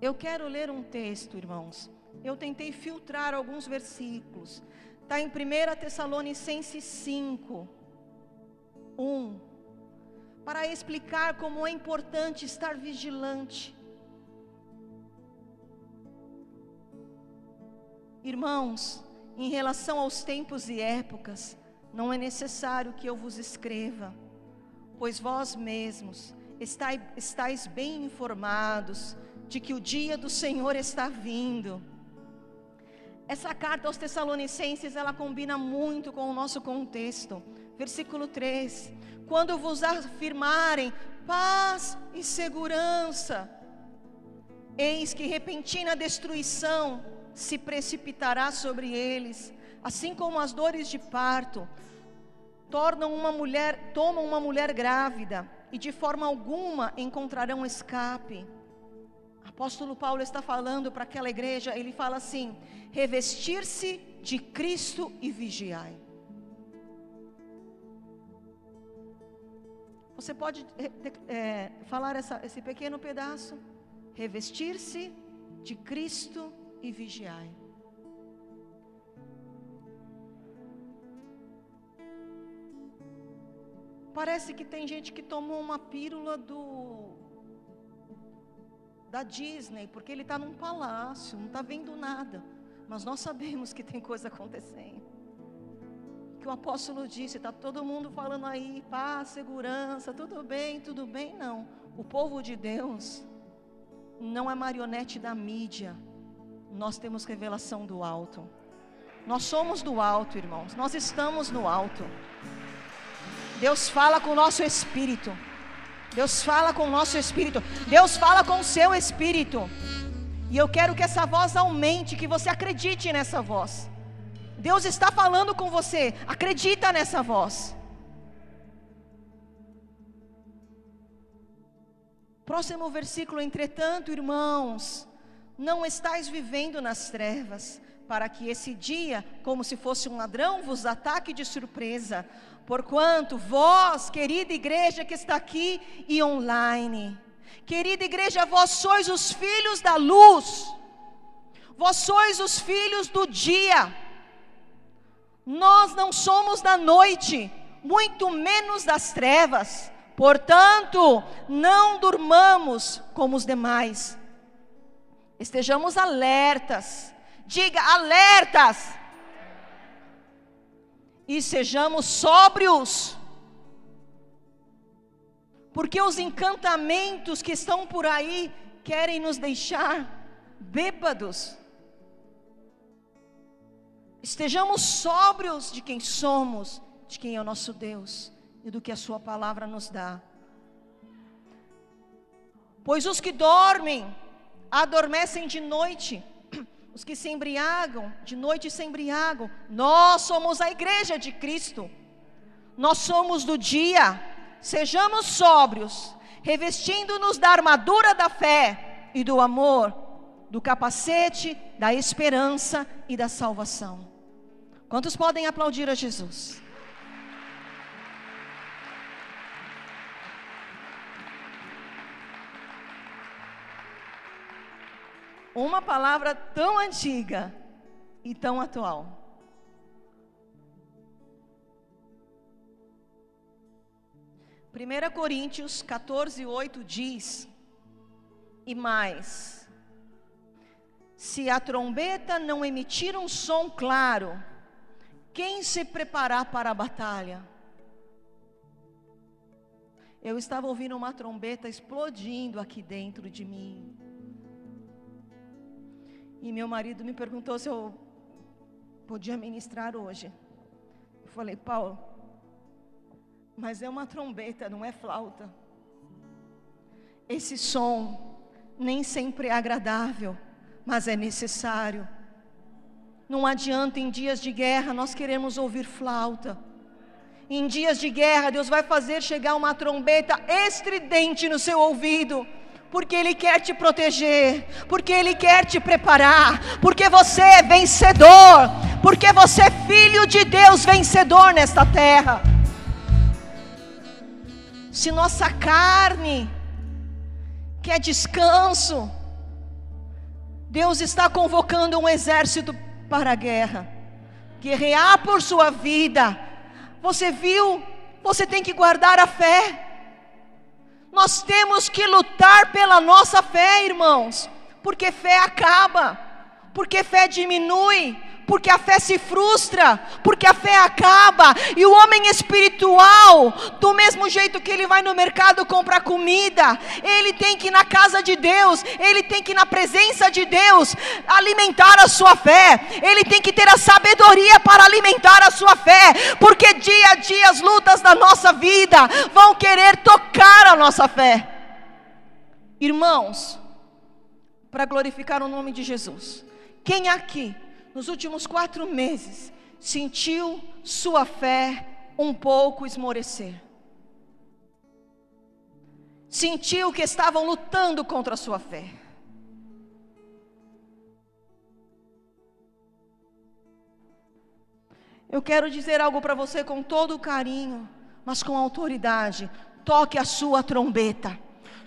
Eu quero ler um texto, irmãos. Eu tentei filtrar alguns versículos. Está em 1 Tessalonicenses 5, 1. Para explicar como é importante estar vigilante. Irmãos, em relação aos tempos e épocas, não é necessário que eu vos escreva, pois vós mesmos estáis, estáis bem informados de que o dia do Senhor está vindo. Essa carta aos Tessalonicenses, ela combina muito com o nosso contexto. Versículo 3: Quando vos afirmarem paz e segurança, eis que repentina destruição se precipitará sobre eles, assim como as dores de parto tornam uma mulher, tomam uma mulher grávida e de forma alguma encontrarão escape. Apóstolo Paulo está falando para aquela igreja, ele fala assim: revestir-se de Cristo e vigiai. Você pode é, falar essa, esse pequeno pedaço? Revestir-se de Cristo e vigiai. Parece que tem gente que tomou uma pílula do da Disney, porque ele está num palácio, não está vendo nada. Mas nós sabemos que tem coisa acontecendo. Que o apóstolo disse, está todo mundo falando aí, paz, segurança, tudo bem, tudo bem, não. O povo de Deus não é marionete da mídia nós temos revelação do alto. Nós somos do alto, irmãos. Nós estamos no alto. Deus fala com o nosso espírito. Deus fala com o nosso espírito. Deus fala com o seu espírito. E eu quero que essa voz aumente, que você acredite nessa voz. Deus está falando com você. Acredita nessa voz. Próximo versículo, entretanto, irmãos, não estáis vivendo nas trevas, para que esse dia, como se fosse um ladrão, vos ataque de surpresa. Porquanto vós, querida igreja que está aqui e online, querida igreja, vós sois os filhos da luz, vós sois os filhos do dia. Nós não somos da noite, muito menos das trevas. Portanto, não durmamos como os demais Estejamos alertas. Diga alertas. E sejamos sóbrios. Porque os encantamentos que estão por aí querem nos deixar bêbados. Estejamos sóbrios de quem somos, de quem é o nosso Deus e do que a Sua palavra nos dá. Pois os que dormem, adormecem de noite, os que se embriagam, de noite se embriagam. Nós somos a igreja de Cristo, nós somos do dia. Sejamos sóbrios, revestindo-nos da armadura da fé e do amor, do capacete, da esperança e da salvação. Quantos podem aplaudir a Jesus? Uma palavra tão antiga e tão atual. Primeira Coríntios 14, 8 diz, e mais, se a trombeta não emitir um som claro, quem se preparar para a batalha? Eu estava ouvindo uma trombeta explodindo aqui dentro de mim. E meu marido me perguntou se eu podia ministrar hoje. Eu falei, Paulo, mas é uma trombeta, não é flauta. Esse som nem sempre é agradável, mas é necessário. Não adianta em dias de guerra nós queremos ouvir flauta. Em dias de guerra, Deus vai fazer chegar uma trombeta estridente no seu ouvido porque Ele quer te proteger, porque Ele quer te preparar, porque você é vencedor, porque você é filho de Deus vencedor nesta terra. Se nossa carne quer descanso, Deus está convocando um exército para a guerra, guerrear por sua vida. Você viu? Você tem que guardar a fé. Nós temos que lutar pela nossa fé, irmãos, porque fé acaba, porque fé diminui, porque a fé se frustra, porque a fé acaba, e o homem espiritual, do mesmo jeito que ele vai no mercado comprar comida, ele tem que ir na casa de Deus, ele tem que ir na presença de Deus alimentar a sua fé, ele tem que ter a sabedoria para alimentar a sua fé, porque dia a dia as lutas da nossa vida vão querer tocar a nossa fé. Irmãos, para glorificar o nome de Jesus, quem aqui nos últimos quatro meses, sentiu sua fé um pouco esmorecer. Sentiu que estavam lutando contra a sua fé. Eu quero dizer algo para você com todo carinho, mas com autoridade. Toque a sua trombeta.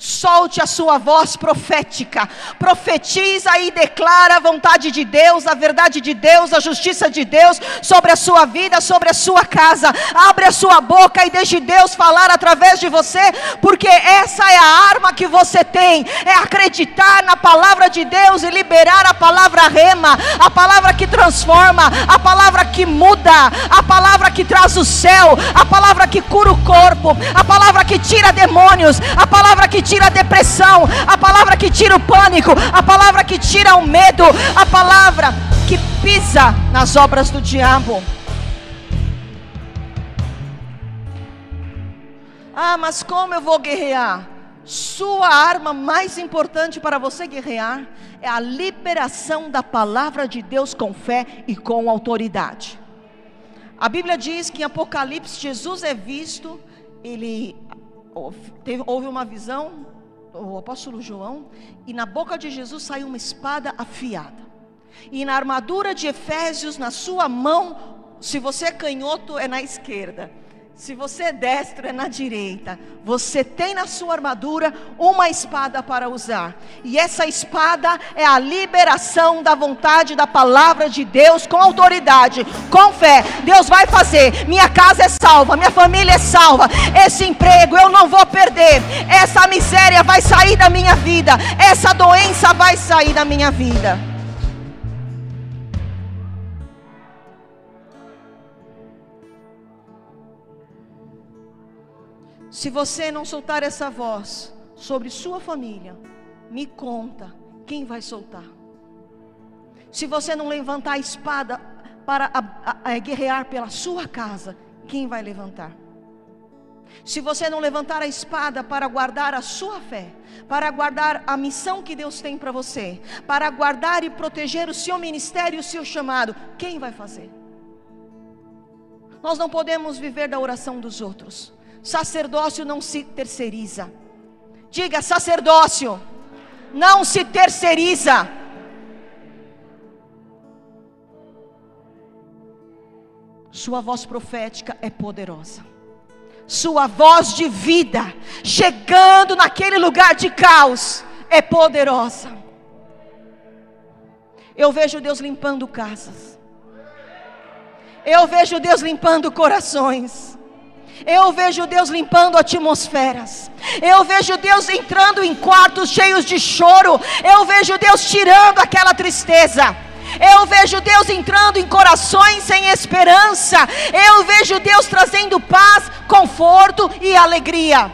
Solte a sua voz profética, profetiza e declara a vontade de Deus, a verdade de Deus, a justiça de Deus sobre a sua vida, sobre a sua casa. Abre a sua boca e deixe Deus falar através de você, porque essa é a arma que você tem: é acreditar na palavra de Deus e liberar a palavra rema, a palavra que transforma, a palavra que muda, a palavra que traz o céu, a palavra que cura o corpo, a palavra que tira demônios, a palavra que tira a depressão, a palavra que tira o pânico, a palavra que tira o medo, a palavra que pisa nas obras do diabo. Ah, mas como eu vou guerrear? Sua arma mais importante para você guerrear é a liberação da palavra de Deus com fé e com autoridade. A Bíblia diz que em Apocalipse Jesus é visto, ele teve, houve uma visão, o apóstolo João, e na boca de Jesus saiu uma espada afiada. E na armadura de Efésios, na sua mão, se você é canhoto, é na esquerda. Se você é destro, é na direita. Você tem na sua armadura uma espada para usar. E essa espada é a liberação da vontade da palavra de Deus com autoridade, com fé. Deus vai fazer. Minha casa é salva, minha família é salva. Esse emprego eu não vou perder. Essa miséria vai sair da minha vida. Essa doença vai sair da minha vida. Se você não soltar essa voz sobre sua família, me conta quem vai soltar. Se você não levantar a espada para a, a, a guerrear pela sua casa, quem vai levantar? Se você não levantar a espada para guardar a sua fé, para guardar a missão que Deus tem para você, para guardar e proteger o seu ministério, o seu chamado, quem vai fazer? Nós não podemos viver da oração dos outros. Sacerdócio não se terceiriza. Diga, sacerdócio não se terceiriza. Sua voz profética é poderosa. Sua voz de vida, chegando naquele lugar de caos, é poderosa. Eu vejo Deus limpando casas. Eu vejo Deus limpando corações. Eu vejo Deus limpando atmosferas. Eu vejo Deus entrando em quartos cheios de choro. Eu vejo Deus tirando aquela tristeza. Eu vejo Deus entrando em corações sem esperança. Eu vejo Deus trazendo paz, conforto e alegria.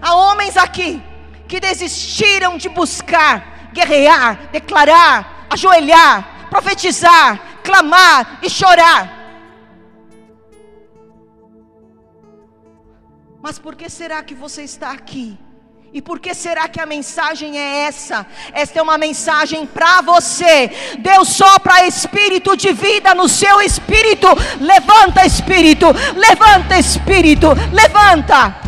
Há homens aqui que desistiram de buscar, guerrear, declarar, ajoelhar, profetizar, clamar e chorar Mas por que será que você está aqui? E por que será que a mensagem é essa? Esta é uma mensagem para você. Deus sopra espírito de vida no seu espírito. Levanta, espírito. Levanta, espírito. Levanta.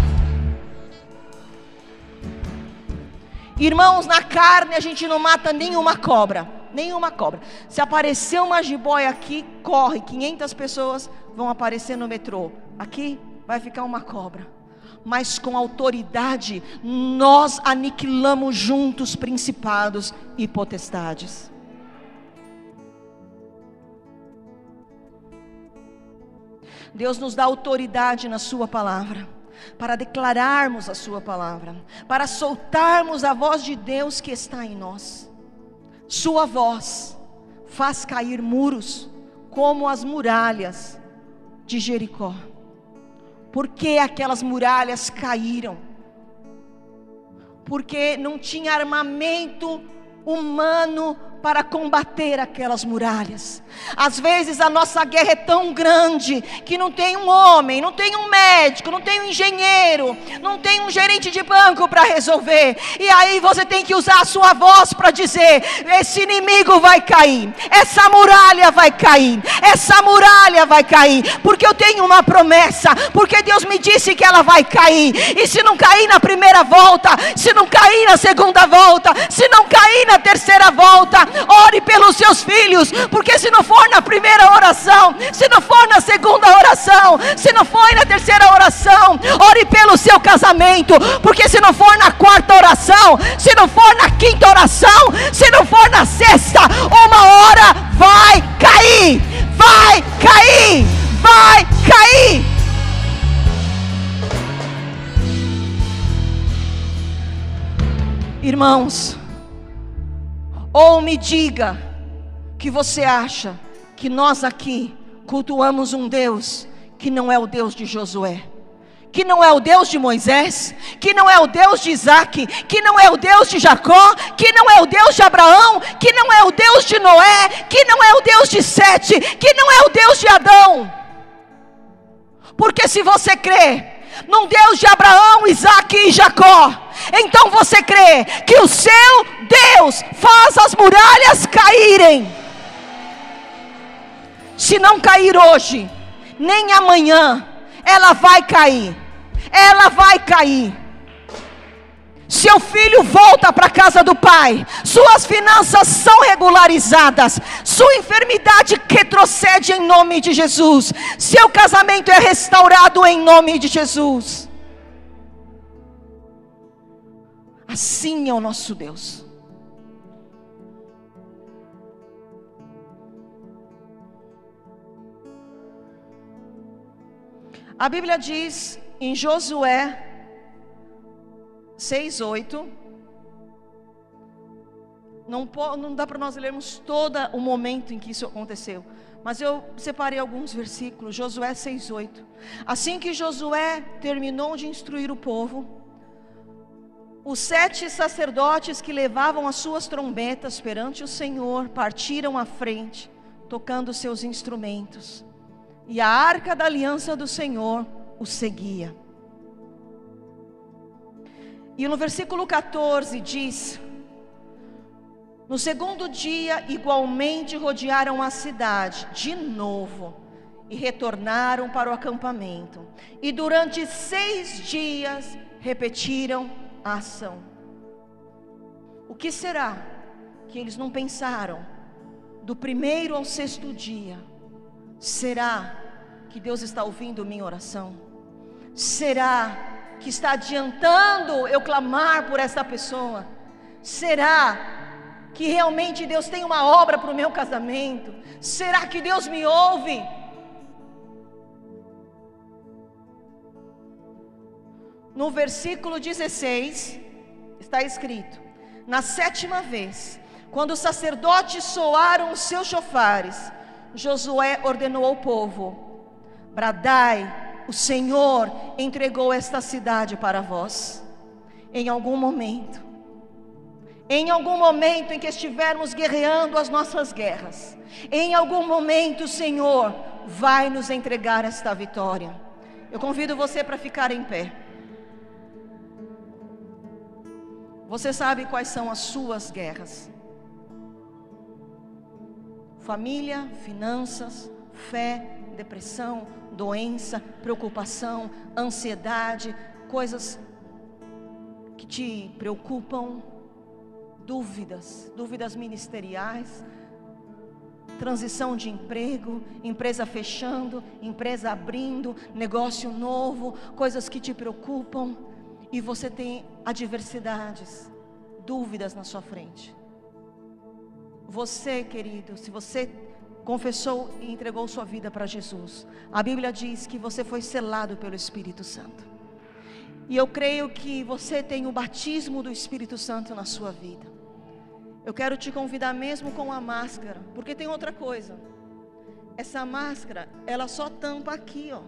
Irmãos, na carne a gente não mata nenhuma cobra. Nenhuma cobra. Se aparecer uma jiboia aqui, corre. 500 pessoas vão aparecer no metrô. Aqui vai ficar uma cobra. Mas com autoridade nós aniquilamos juntos principados e potestades. Deus nos dá autoridade na Sua palavra, para declararmos a Sua palavra, para soltarmos a voz de Deus que está em nós. Sua voz faz cair muros, como as muralhas de Jericó. Por que aquelas muralhas caíram? Porque não tinha armamento humano para combater aquelas muralhas. Às vezes a nossa guerra é tão grande que não tem um homem, não tem um médico, não tem um engenheiro, não tem um gerente de banco para resolver. E aí você tem que usar a sua voz para dizer: esse inimigo vai cair, essa muralha vai cair, essa muralha vai cair, porque eu tenho uma promessa, porque Deus me disse que ela vai cair. E se não cair na primeira volta, se não cair na segunda volta, se não cair na terceira volta, ore pelos seus filhos, porque se não for na primeira oração, se não for na segunda oração, se não for na terceira oração, ore pelo seu casamento, porque se não for na quarta oração, se não for na quinta oração, se não for na sexta, uma hora vai cair, vai cair, vai cair. Irmãos, ou me diga que você acha que nós aqui cultuamos um Deus que não é o Deus de Josué, que não é o Deus de Moisés, que não é o Deus de Isaac, que não é o Deus de Jacó, que não é o Deus de Abraão, que não é o Deus de Noé, que não é o Deus de Sete, que não é o Deus de Adão. Porque se você crê num Deus de Abraão, Isaac e Jacó, então você crê que o seu Deus faz as muralhas caírem. Se não cair hoje, nem amanhã, ela vai cair. Ela vai cair. Seu filho volta para a casa do pai, suas finanças são regularizadas, sua enfermidade retrocede em nome de Jesus, seu casamento é restaurado em nome de Jesus. Assim é o nosso Deus. A Bíblia diz em Josué 6:8 não, não dá para nós lermos todo o momento em que isso aconteceu, mas eu separei alguns versículos, Josué 6:8. Assim que Josué terminou de instruir o povo, os sete sacerdotes que levavam as suas trombetas perante o Senhor partiram à frente, tocando seus instrumentos, e a arca da aliança do Senhor os seguia. E no versículo 14 diz: No segundo dia, igualmente rodearam a cidade de novo e retornaram para o acampamento. E durante seis dias repetiram a ação. O que será que eles não pensaram do primeiro ao sexto dia? Será que Deus está ouvindo minha oração? Será que está adiantando eu clamar por essa pessoa? Será que realmente Deus tem uma obra para o meu casamento? Será que Deus me ouve? no versículo 16, está escrito: Na sétima vez, quando os sacerdotes soaram os seus chofares, Josué ordenou ao povo: Bradai, o Senhor entregou esta cidade para vós. Em algum momento, em algum momento em que estivermos guerreando as nossas guerras, em algum momento o Senhor vai nos entregar esta vitória. Eu convido você para ficar em pé. Você sabe quais são as suas guerras: família, finanças, fé, depressão, doença, preocupação, ansiedade, coisas que te preocupam, dúvidas, dúvidas ministeriais, transição de emprego, empresa fechando, empresa abrindo, negócio novo, coisas que te preocupam, e você tem adversidades, dúvidas na sua frente. Você, querido, se você confessou e entregou sua vida para Jesus, a Bíblia diz que você foi selado pelo Espírito Santo. E eu creio que você tem o batismo do Espírito Santo na sua vida. Eu quero te convidar mesmo com a máscara, porque tem outra coisa. Essa máscara, ela só tampa aqui, ó.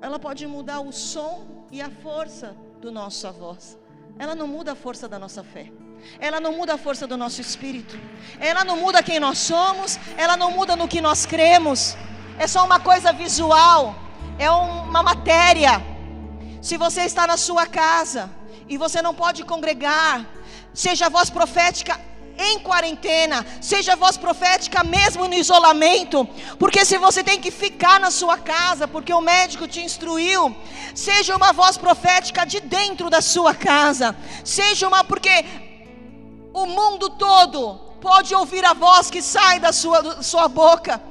Ela pode mudar o som e a força do nossa voz. Ela não muda a força da nossa fé. Ela não muda a força do nosso espírito. Ela não muda quem nós somos, ela não muda no que nós cremos. É só uma coisa visual, é uma matéria. Se você está na sua casa e você não pode congregar, seja voz profética em quarentena, seja voz profética mesmo no isolamento, porque se você tem que ficar na sua casa, porque o médico te instruiu, seja uma voz profética de dentro da sua casa, seja uma, porque o mundo todo pode ouvir a voz que sai da sua, da sua boca.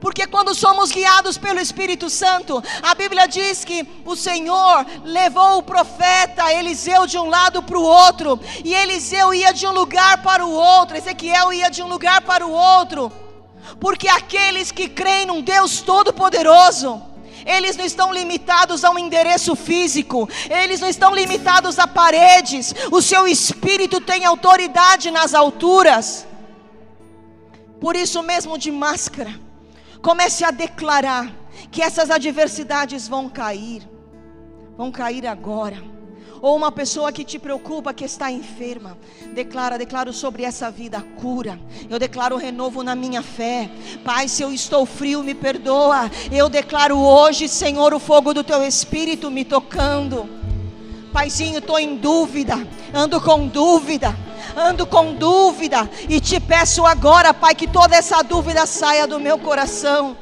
Porque quando somos guiados pelo Espírito Santo, a Bíblia diz que o Senhor levou o profeta Eliseu de um lado para o outro, e Eliseu ia de um lugar para o outro, Ezequiel ia de um lugar para o outro, porque aqueles que creem num Deus Todo-Poderoso, eles não estão limitados a um endereço físico, eles não estão limitados a paredes, o seu espírito tem autoridade nas alturas. Por isso mesmo de máscara, Comece a declarar que essas adversidades vão cair, vão cair agora. Ou uma pessoa que te preocupa, que está enferma, declara, declaro sobre essa vida a cura. Eu declaro renovo na minha fé. Pai, se eu estou frio, me perdoa. Eu declaro hoje, Senhor, o fogo do teu espírito me tocando. Paizinho, estou em dúvida, ando com dúvida ando com dúvida, e te peço agora, Pai, que toda essa dúvida saia do meu coração.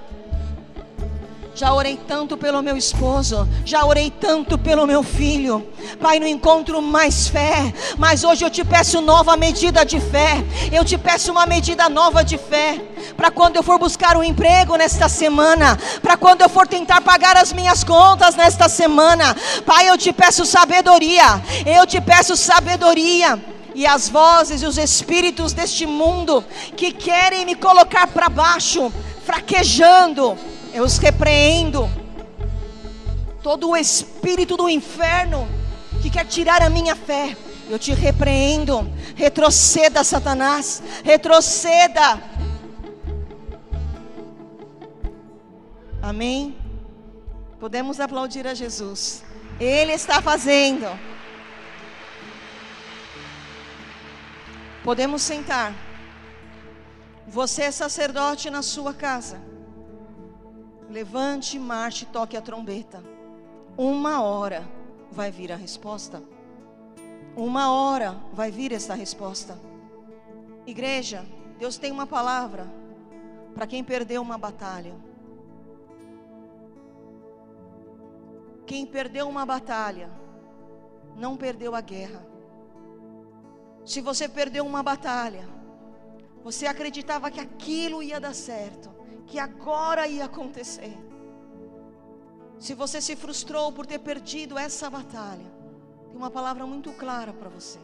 Já orei tanto pelo meu esposo, já orei tanto pelo meu filho. Pai, não encontro mais fé, mas hoje eu te peço nova medida de fé. Eu te peço uma medida nova de fé. Para quando eu for buscar um emprego nesta semana, para quando eu for tentar pagar as minhas contas nesta semana. Pai, eu te peço sabedoria. Eu te peço sabedoria e as vozes e os espíritos deste mundo que querem me colocar para baixo, fraquejando, eu os repreendo. Todo o espírito do inferno que quer tirar a minha fé, eu te repreendo. Retroceda, Satanás, retroceda. Amém? Podemos aplaudir a Jesus. Ele está fazendo. Podemos sentar. Você é sacerdote na sua casa. Levante, marche, toque a trombeta. Uma hora vai vir a resposta. Uma hora vai vir essa resposta. Igreja, Deus tem uma palavra para quem perdeu uma batalha. Quem perdeu uma batalha, não perdeu a guerra. Se você perdeu uma batalha, você acreditava que aquilo ia dar certo, que agora ia acontecer. Se você se frustrou por ter perdido essa batalha, tem uma palavra muito clara para você.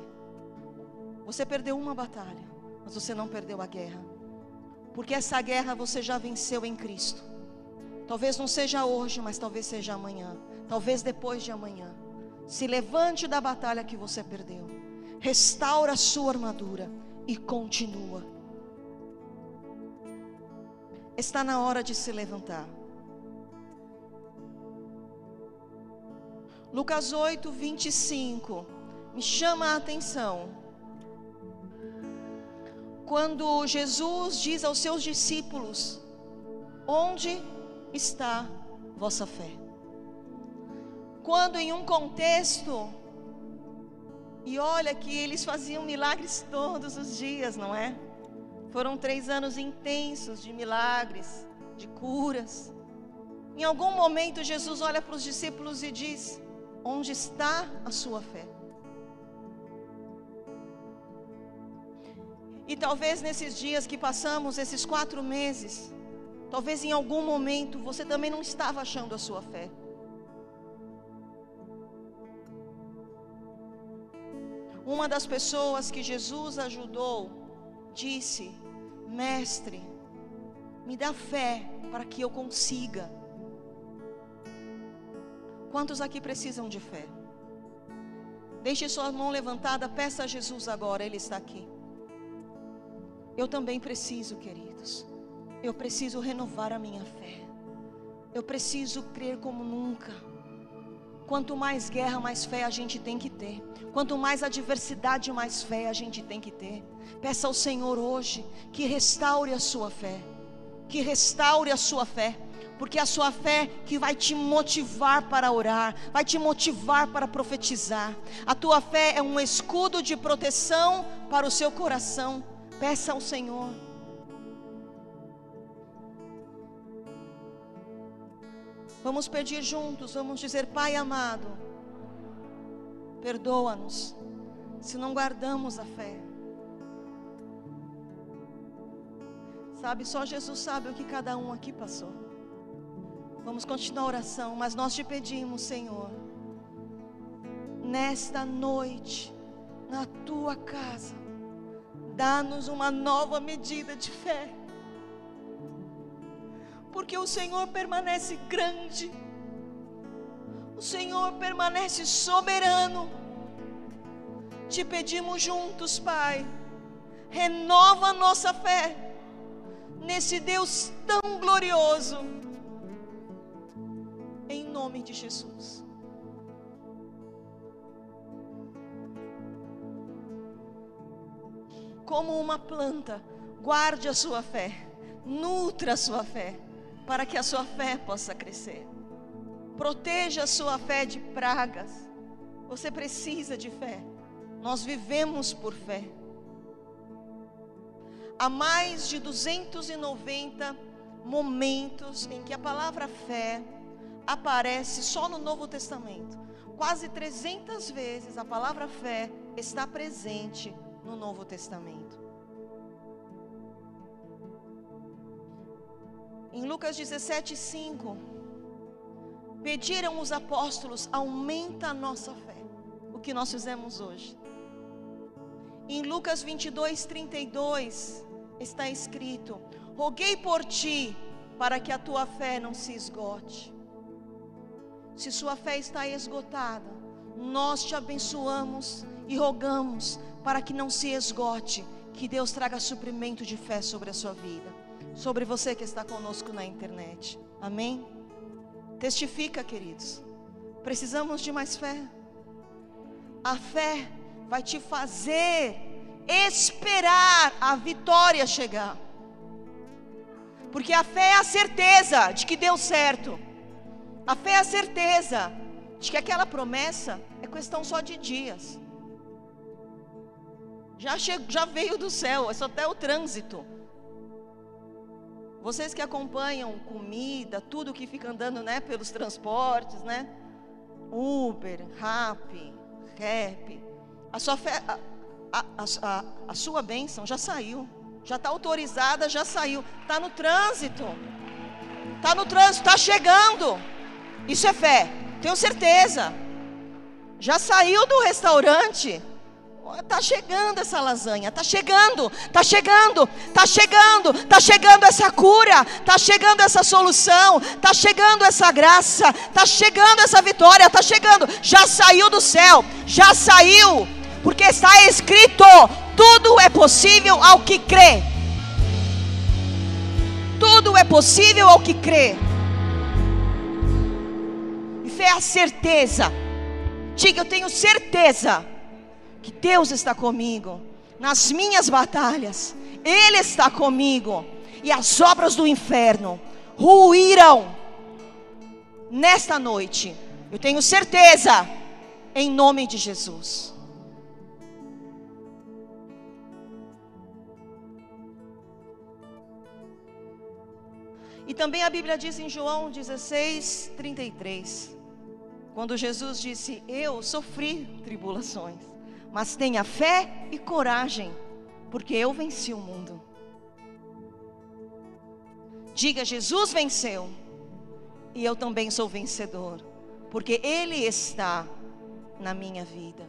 Você perdeu uma batalha, mas você não perdeu a guerra. Porque essa guerra você já venceu em Cristo. Talvez não seja hoje, mas talvez seja amanhã. Talvez depois de amanhã. Se levante da batalha que você perdeu restaura a sua armadura e continua. Está na hora de se levantar. Lucas 8, 25 me chama a atenção. Quando Jesus diz aos seus discípulos: Onde está vossa fé? Quando em um contexto e olha que eles faziam milagres todos os dias, não é? Foram três anos intensos de milagres, de curas. Em algum momento, Jesus olha para os discípulos e diz: Onde está a sua fé? E talvez nesses dias que passamos, esses quatro meses, talvez em algum momento você também não estava achando a sua fé. Uma das pessoas que Jesus ajudou disse: Mestre, me dá fé para que eu consiga. Quantos aqui precisam de fé? Deixe sua mão levantada, peça a Jesus agora, Ele está aqui. Eu também preciso, queridos. Eu preciso renovar a minha fé. Eu preciso crer como nunca. Quanto mais guerra, mais fé a gente tem que ter. Quanto mais adversidade, mais fé a gente tem que ter. Peça ao Senhor hoje que restaure a sua fé. Que restaure a sua fé. Porque é a sua fé que vai te motivar para orar, vai te motivar para profetizar. A tua fé é um escudo de proteção para o seu coração. Peça ao Senhor. Vamos pedir juntos, vamos dizer: Pai amado, perdoa-nos se não guardamos a fé. Sabe, só Jesus sabe o que cada um aqui passou. Vamos continuar a oração, mas nós te pedimos, Senhor, nesta noite, na tua casa, dá-nos uma nova medida de fé porque o Senhor permanece grande, o Senhor permanece soberano. Te pedimos juntos, Pai, renova nossa fé nesse Deus tão glorioso, em nome de Jesus. Como uma planta, guarde a sua fé, nutra a sua fé para que a sua fé possa crescer. Proteja a sua fé de pragas. Você precisa de fé. Nós vivemos por fé. Há mais de 290 momentos em que a palavra fé aparece só no Novo Testamento. Quase 300 vezes a palavra fé está presente no Novo Testamento. Em Lucas 17, 5, pediram os apóstolos: aumenta a nossa fé. O que nós fizemos hoje. Em Lucas 22, 32, está escrito: Roguei por ti, para que a tua fé não se esgote. Se sua fé está esgotada, nós te abençoamos e rogamos para que não se esgote, que Deus traga suprimento de fé sobre a sua vida sobre você que está conosco na internet. Amém? Testifica, queridos. Precisamos de mais fé. A fé vai te fazer esperar a vitória chegar. Porque a fé é a certeza de que deu certo. A fé é a certeza de que aquela promessa é questão só de dias. Já, chegou, já veio do céu, é só até o trânsito. Vocês que acompanham comida, tudo que fica andando, né, pelos transportes, né? Uber, Rap, Rap. A sua fé, a, a, a, a sua bênção já saiu. Já está autorizada, já saiu. Está no trânsito. Está no trânsito, está chegando. Isso é fé, tenho certeza. Já saiu do restaurante. Está chegando essa lasanha, está chegando, está chegando, está chegando, está chegando essa cura, está chegando essa solução, está chegando essa graça, está chegando essa vitória, está chegando, já saiu do céu, já saiu, porque está escrito: tudo é possível ao que crê. Tudo é possível ao que crê. E fé é a certeza. Diga, eu tenho certeza que Deus está comigo nas minhas batalhas, Ele está comigo, e as obras do inferno ruíram nesta noite, eu tenho certeza, em nome de Jesus. E também a Bíblia diz em João 16, 33, quando Jesus disse: Eu sofri tribulações mas tenha fé e coragem, porque eu venci o mundo. Diga: Jesus venceu, e eu também sou vencedor, porque Ele está na minha vida.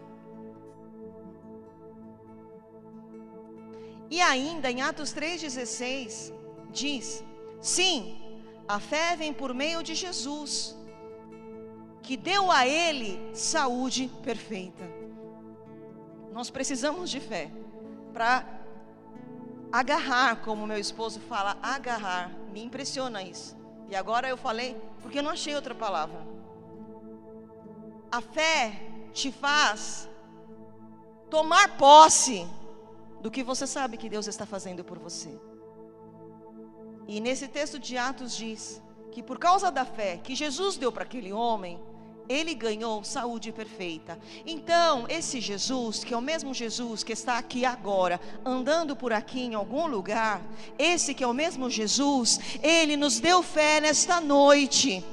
E ainda em Atos 3,16, diz: Sim, a fé vem por meio de Jesus, que deu a Ele saúde perfeita. Nós precisamos de fé para agarrar, como meu esposo fala, agarrar. Me impressiona isso. E agora eu falei, porque eu não achei outra palavra. A fé te faz tomar posse do que você sabe que Deus está fazendo por você. E nesse texto de Atos diz que por causa da fé que Jesus deu para aquele homem, ele ganhou saúde perfeita. Então, esse Jesus, que é o mesmo Jesus que está aqui agora, andando por aqui em algum lugar, esse que é o mesmo Jesus, ele nos deu fé nesta noite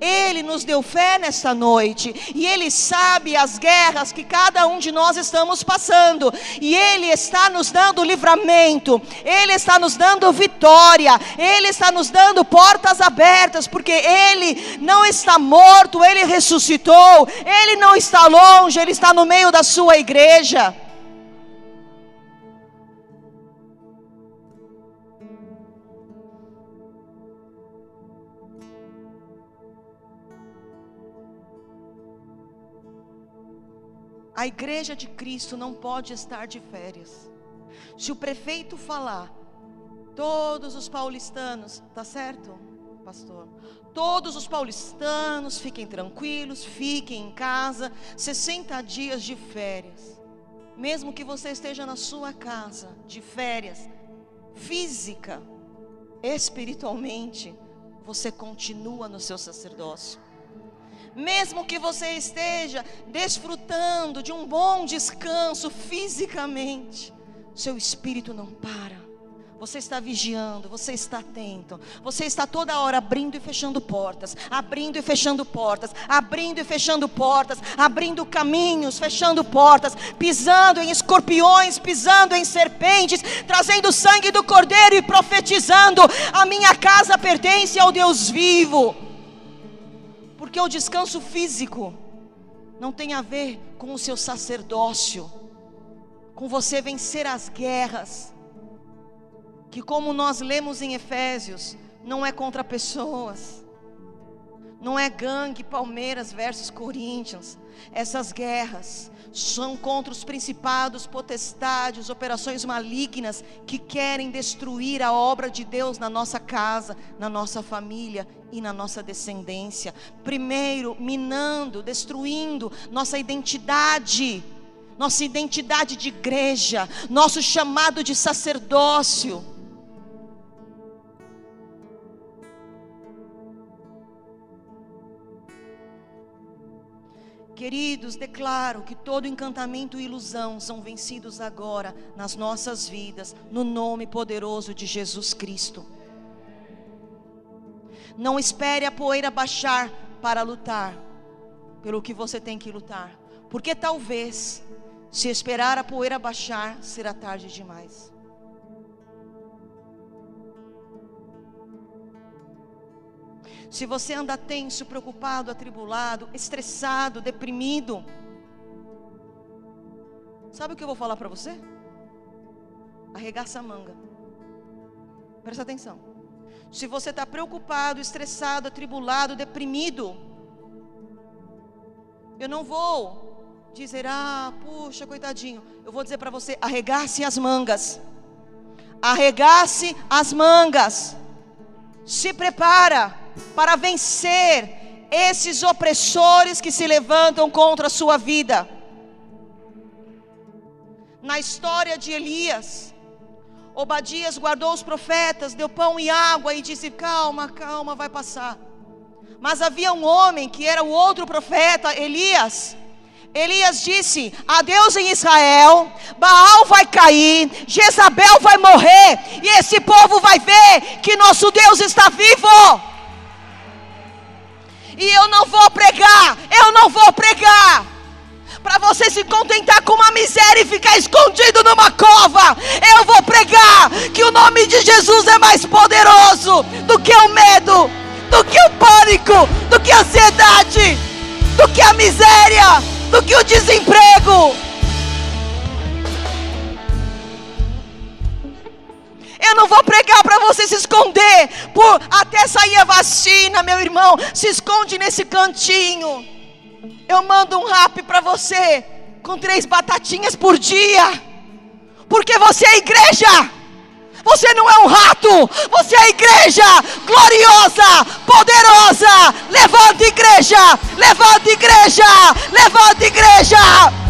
ele nos deu fé nesta noite e Ele sabe as guerras que cada um de nós estamos passando, e Ele está nos dando livramento, Ele está nos dando vitória, Ele está nos dando portas abertas, porque Ele não está morto, Ele ressuscitou, Ele não está longe, Ele está no meio da sua igreja. A igreja de Cristo não pode estar de férias. Se o prefeito falar, todos os paulistanos, tá certo, pastor? Todos os paulistanos fiquem tranquilos, fiquem em casa, 60 dias de férias. Mesmo que você esteja na sua casa de férias, física, espiritualmente, você continua no seu sacerdócio mesmo que você esteja desfrutando de um bom descanso fisicamente, seu espírito não para. Você está vigiando, você está atento, você está toda hora abrindo e fechando portas, abrindo e fechando portas, abrindo e fechando portas, abrindo caminhos, fechando portas, pisando em escorpiões, pisando em serpentes, trazendo sangue do cordeiro e profetizando: a minha casa pertence ao Deus vivo. Porque o descanso físico não tem a ver com o seu sacerdócio, com você vencer as guerras, que como nós lemos em Efésios, não é contra pessoas, não é gangue Palmeiras versus Corinthians, essas guerras são contra os principados, potestades, operações malignas que querem destruir a obra de Deus na nossa casa, na nossa família e na nossa descendência. Primeiro, minando, destruindo nossa identidade, nossa identidade de igreja, nosso chamado de sacerdócio. Queridos, declaro que todo encantamento e ilusão são vencidos agora nas nossas vidas, no nome poderoso de Jesus Cristo. Não espere a poeira baixar para lutar pelo que você tem que lutar, porque talvez, se esperar a poeira baixar, será tarde demais. Se você anda tenso, preocupado, atribulado, estressado, deprimido, sabe o que eu vou falar para você? Arregaça a manga. Presta atenção. Se você está preocupado, estressado, atribulado, deprimido, eu não vou dizer, ah, puxa, coitadinho. Eu vou dizer para você: arregace as mangas. Arregace as mangas. Se prepara para vencer esses opressores que se levantam contra a sua vida. Na história de Elias, Obadias guardou os profetas, deu pão e água e disse: Calma, calma, vai passar. Mas havia um homem que era o outro profeta, Elias. Elias disse: A Deus em Israel, Baal vai cair, Jezabel vai morrer, e esse povo vai ver que nosso Deus está vivo e eu não vou pregar, eu não vou pregar, para você se contentar com uma miséria e ficar escondido numa cova. Eu vou pregar que o nome de Jesus é mais poderoso do que o medo, do que o pânico, do que a ansiedade, do que a miséria, do que o desemprego. Eu não vou pregar para você se esconder por até sair a vacina, meu irmão. Se esconde nesse cantinho. Eu mando um rap para você com três batatinhas por dia. Porque você é igreja. Você não é um rato, você é igreja gloriosa, poderosa. Levanta igreja, levanta igreja, levanta igreja.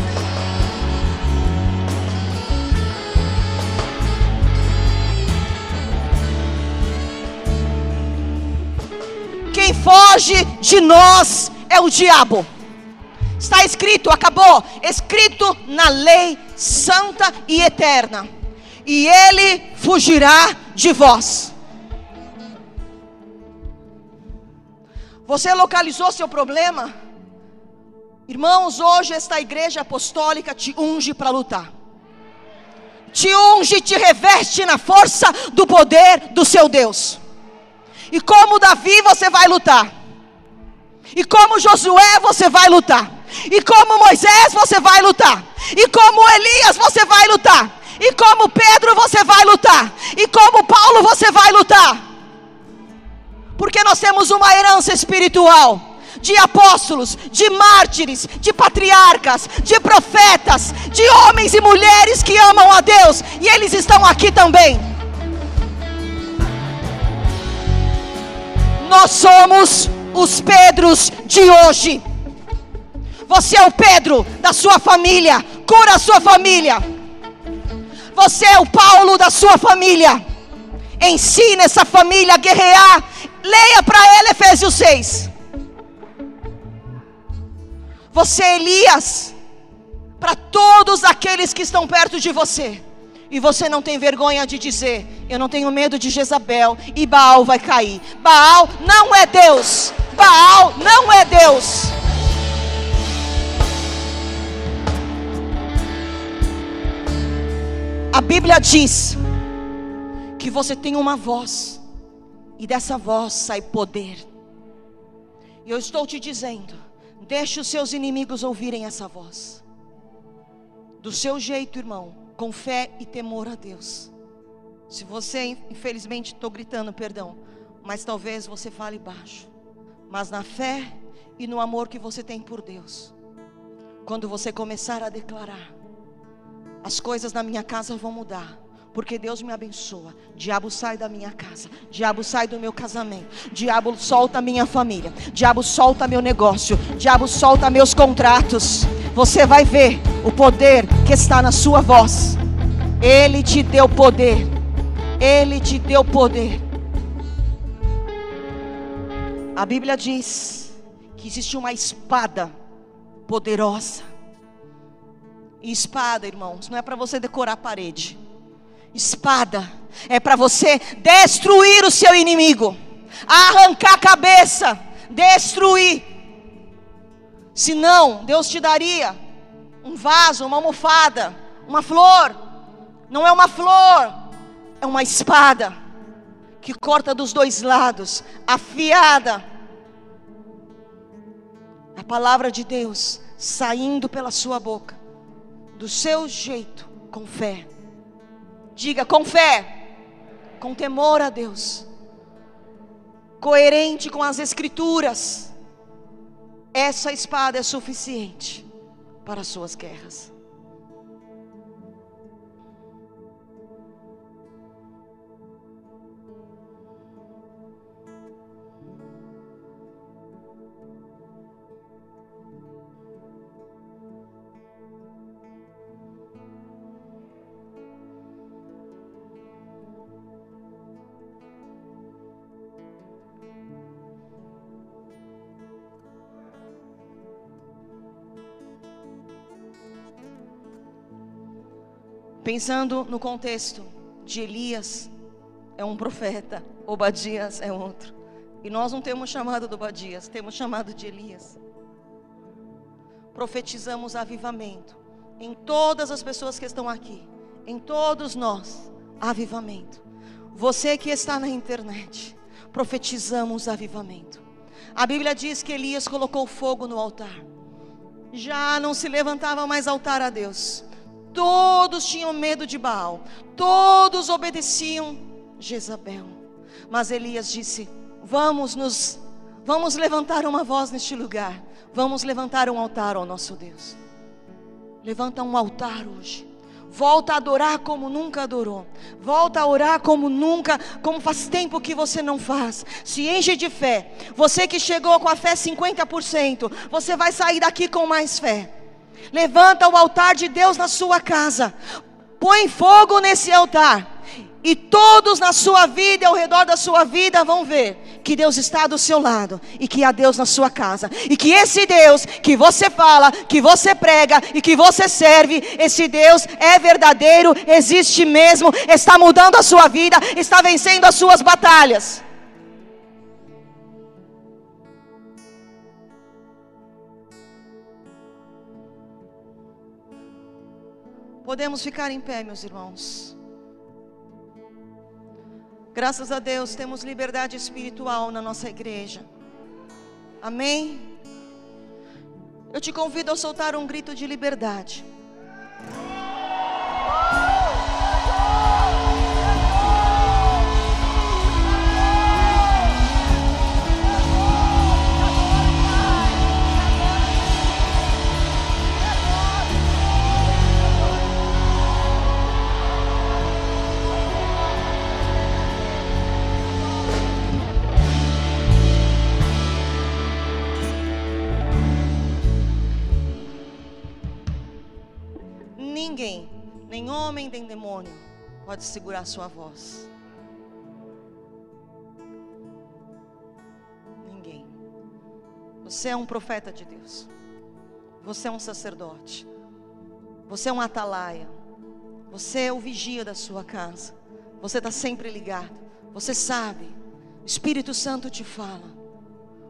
Quem foge de nós é o diabo. Está escrito, acabou, escrito na lei santa e eterna. E ele fugirá de vós. Você localizou seu problema? Irmãos, hoje esta igreja apostólica te unge para lutar. Te unge, te reveste na força do poder do seu Deus. E como Davi você vai lutar. E como Josué você vai lutar. E como Moisés você vai lutar. E como Elias você vai lutar. E como Pedro você vai lutar. E como Paulo você vai lutar. Porque nós temos uma herança espiritual de apóstolos, de mártires, de patriarcas, de profetas, de homens e mulheres que amam a Deus, e eles estão aqui também. Nós somos os Pedros de hoje. Você é o Pedro da sua família. Cura a sua família. Você é o Paulo da sua família. Ensina essa família a guerrear. Leia para ela Efésios 6. Você é Elias para todos aqueles que estão perto de você. E você não tem vergonha de dizer: Eu não tenho medo de Jezabel e Baal vai cair. Baal não é Deus. Baal não é Deus. A Bíblia diz que você tem uma voz, e dessa voz sai poder. E eu estou te dizendo: deixe os seus inimigos ouvirem essa voz, do seu jeito, irmão, com fé e temor a Deus. Se você, infelizmente, estou gritando, perdão, mas talvez você fale baixo, mas na fé e no amor que você tem por Deus, quando você começar a declarar, as coisas na minha casa vão mudar. Porque Deus me abençoa. Diabo sai da minha casa. Diabo sai do meu casamento. Diabo solta minha família. Diabo solta meu negócio. Diabo solta meus contratos. Você vai ver o poder que está na sua voz. Ele te deu poder. Ele te deu poder. A Bíblia diz que existe uma espada poderosa e espada, irmãos, não é para você decorar a parede. Espada é para você destruir o seu inimigo, arrancar a cabeça, destruir. Senão, Deus te daria um vaso, uma almofada, uma flor. Não é uma flor, é uma espada que corta dos dois lados, afiada. A palavra de Deus saindo pela sua boca do seu jeito, com fé. Diga com fé, com temor a Deus, coerente com as Escrituras. Essa espada é suficiente para as suas guerras. Pensando no contexto de Elias, é um profeta, Obadias é outro. E nós não temos chamado de Obadias, temos chamado de Elias. profetizamos avivamento em todas as pessoas que estão aqui, em todos nós, avivamento. Você que está na internet, profetizamos avivamento. A Bíblia diz que Elias colocou fogo no altar. Já não se levantava mais altar a Deus. Todos tinham medo de Baal. Todos obedeciam Jezabel. Mas Elias disse: "Vamos nos vamos levantar uma voz neste lugar. Vamos levantar um altar ao nosso Deus." Levanta um altar hoje. Volta a adorar como nunca adorou. Volta a orar como nunca, como faz tempo que você não faz. Se enche de fé. Você que chegou com a fé 50%, você vai sair daqui com mais fé. Levanta o altar de Deus na sua casa. Põe fogo nesse altar. E todos na sua vida ao redor da sua vida vão ver que Deus está do seu lado e que há Deus na sua casa. E que esse Deus que você fala, que você prega e que você serve, esse Deus é verdadeiro, existe mesmo, está mudando a sua vida, está vencendo as suas batalhas. Podemos ficar em pé, meus irmãos. Graças a Deus temos liberdade espiritual na nossa igreja. Amém? Eu te convido a soltar um grito de liberdade. Nem demônio, pode segurar sua voz. Ninguém. Você é um profeta de Deus. Você é um sacerdote. Você é um atalaia. Você é o vigia da sua casa. Você está sempre ligado. Você sabe. O Espírito Santo te fala.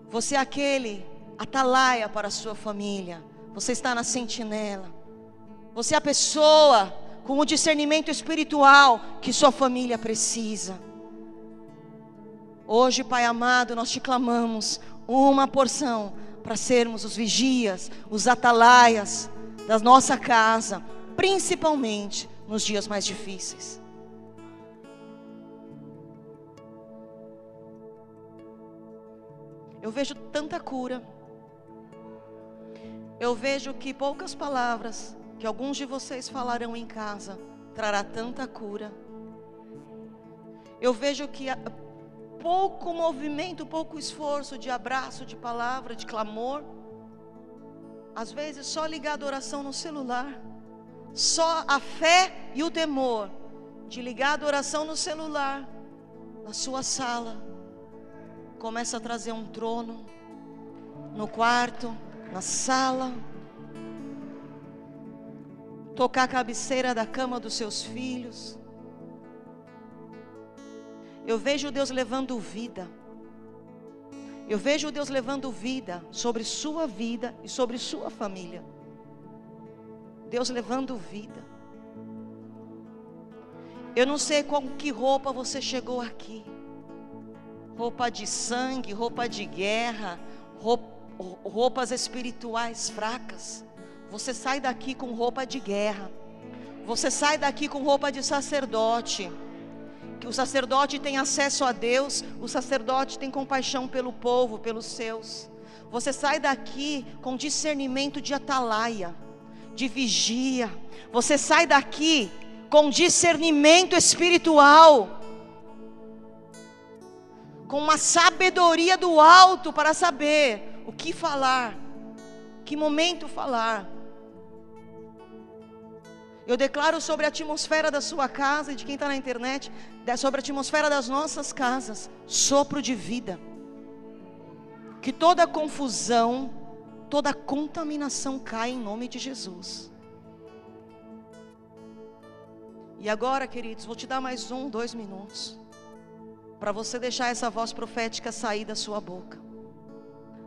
Você é aquele atalaia para a sua família. Você está na sentinela. Você é a pessoa com o discernimento espiritual que sua família precisa. Hoje, Pai amado, nós te clamamos uma porção para sermos os vigias, os atalaias da nossa casa, principalmente nos dias mais difíceis. Eu vejo tanta cura. Eu vejo que poucas palavras que alguns de vocês falarão em casa trará tanta cura. Eu vejo que pouco movimento, pouco esforço de abraço, de palavra, de clamor. Às vezes só ligar a oração no celular. Só a fé e o temor de ligar a oração no celular, na sua sala. Começa a trazer um trono no quarto, na sala tocar a cabeceira da cama dos seus filhos. Eu vejo Deus levando vida. Eu vejo Deus levando vida sobre sua vida e sobre sua família. Deus levando vida. Eu não sei com que roupa você chegou aqui. Roupa de sangue, roupa de guerra, roupas espirituais fracas. Você sai daqui com roupa de guerra. Você sai daqui com roupa de sacerdote. Que o sacerdote tem acesso a Deus, o sacerdote tem compaixão pelo povo, pelos seus. Você sai daqui com discernimento de atalaia, de vigia. Você sai daqui com discernimento espiritual, com uma sabedoria do alto para saber o que falar, que momento falar. Eu declaro sobre a atmosfera da sua casa e de quem está na internet, sobre a atmosfera das nossas casas, sopro de vida. Que toda confusão, toda contaminação caia em nome de Jesus. E agora, queridos, vou te dar mais um, dois minutos, para você deixar essa voz profética sair da sua boca.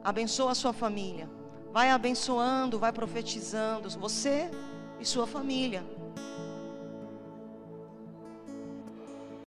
Abençoa a sua família, Vai abençoando, vai profetizando, você e sua família.